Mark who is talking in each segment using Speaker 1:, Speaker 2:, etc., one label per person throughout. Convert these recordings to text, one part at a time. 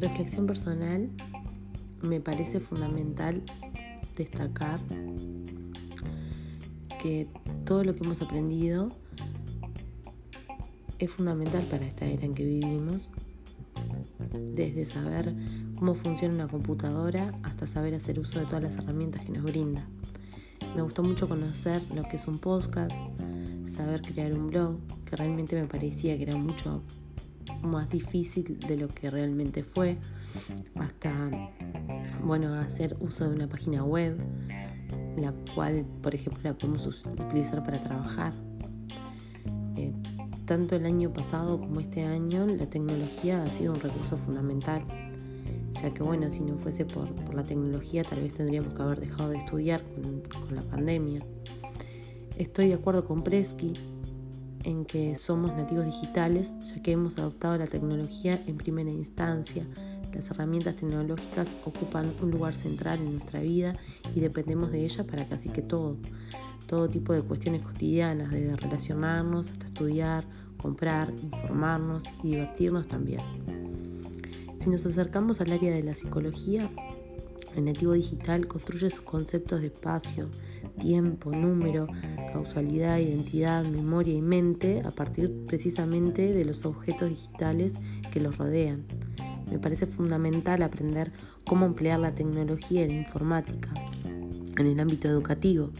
Speaker 1: reflexión personal me parece fundamental destacar que todo lo que hemos aprendido es fundamental para esta era en que vivimos, desde saber cómo funciona una computadora hasta saber hacer uso de todas las herramientas que nos brinda. Me gustó mucho conocer lo que es un podcast, saber crear un blog, que realmente me parecía que era mucho más difícil de lo que realmente fue, hasta bueno, hacer uso de una página web, la cual, por ejemplo, la podemos utilizar para trabajar. Eh, tanto el año pasado como este año, la tecnología ha sido un recurso fundamental, ya que, bueno, si no fuese por, la tecnología, tal vez tendríamos que haber dejado de estudiar con, con la pandemia. Estoy de acuerdo con Presky en que somos nativos digitales, ya que hemos adoptado la tecnología en primera instancia. Las herramientas tecnológicas ocupan un lugar central en nuestra vida y dependemos de ellas para casi que todo. Todo tipo de cuestiones cotidianas, desde relacionarnos hasta estudiar, comprar, informarnos y divertirnos también. Si nos acercamos al área de la psicología, el nativo digital construye sus conceptos de espacio, tiempo, número, causalidad, identidad, memoria y mente a partir precisamente de los objetos digitales que los rodean. Me parece fundamental aprender cómo emplear la tecnología y la informática en el ámbito educativo,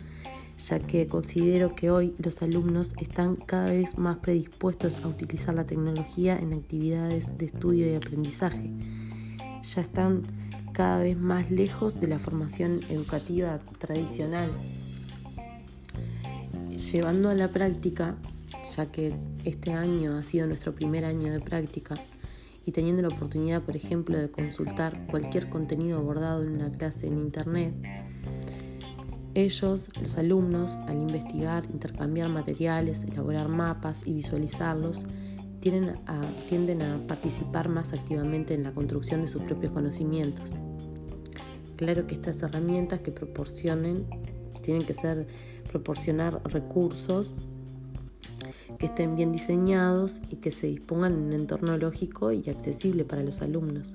Speaker 1: ya que considero que hoy los alumnos están cada vez más predispuestos a utilizar la tecnología en actividades de estudio y aprendizaje. Ya están cada vez más lejos de la formación educativa tradicional. Llevando a la práctica, ya que este año ha sido nuestro primer año de práctica, y teniendo la oportunidad, por ejemplo, de consultar cualquier contenido abordado en una clase en Internet, ellos, los alumnos, al investigar, intercambiar materiales, elaborar mapas y visualizarlos, tienden a, participar más activamente en la construcción de sus propios conocimientos. Claro que estas herramientas que proporcionen tienen que ser proporcionar recursos que estén bien diseñados y que se dispongan en un entorno lógico y accesible para los alumnos.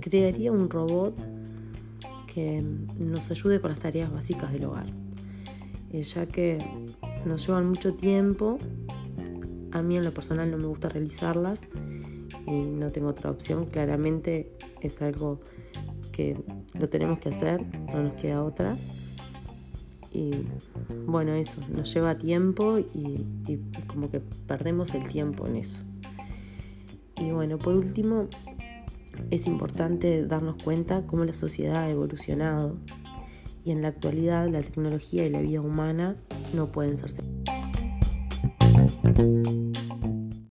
Speaker 1: Crearía un robot que nos ayude con las tareas básicas del hogar, eh, ya que nos llevan mucho tiempo. A mí en lo personal no me gusta realizarlas y no tengo otra opción. Claramente es algo que lo tenemos que hacer, no nos queda otra. Y bueno, eso, nos lleva tiempo y, como que perdemos el tiempo en eso. Y bueno, por último, es importante darnos cuenta cómo la sociedad ha evolucionado y en la actualidad la tecnología y la vida humana no pueden ser separadas.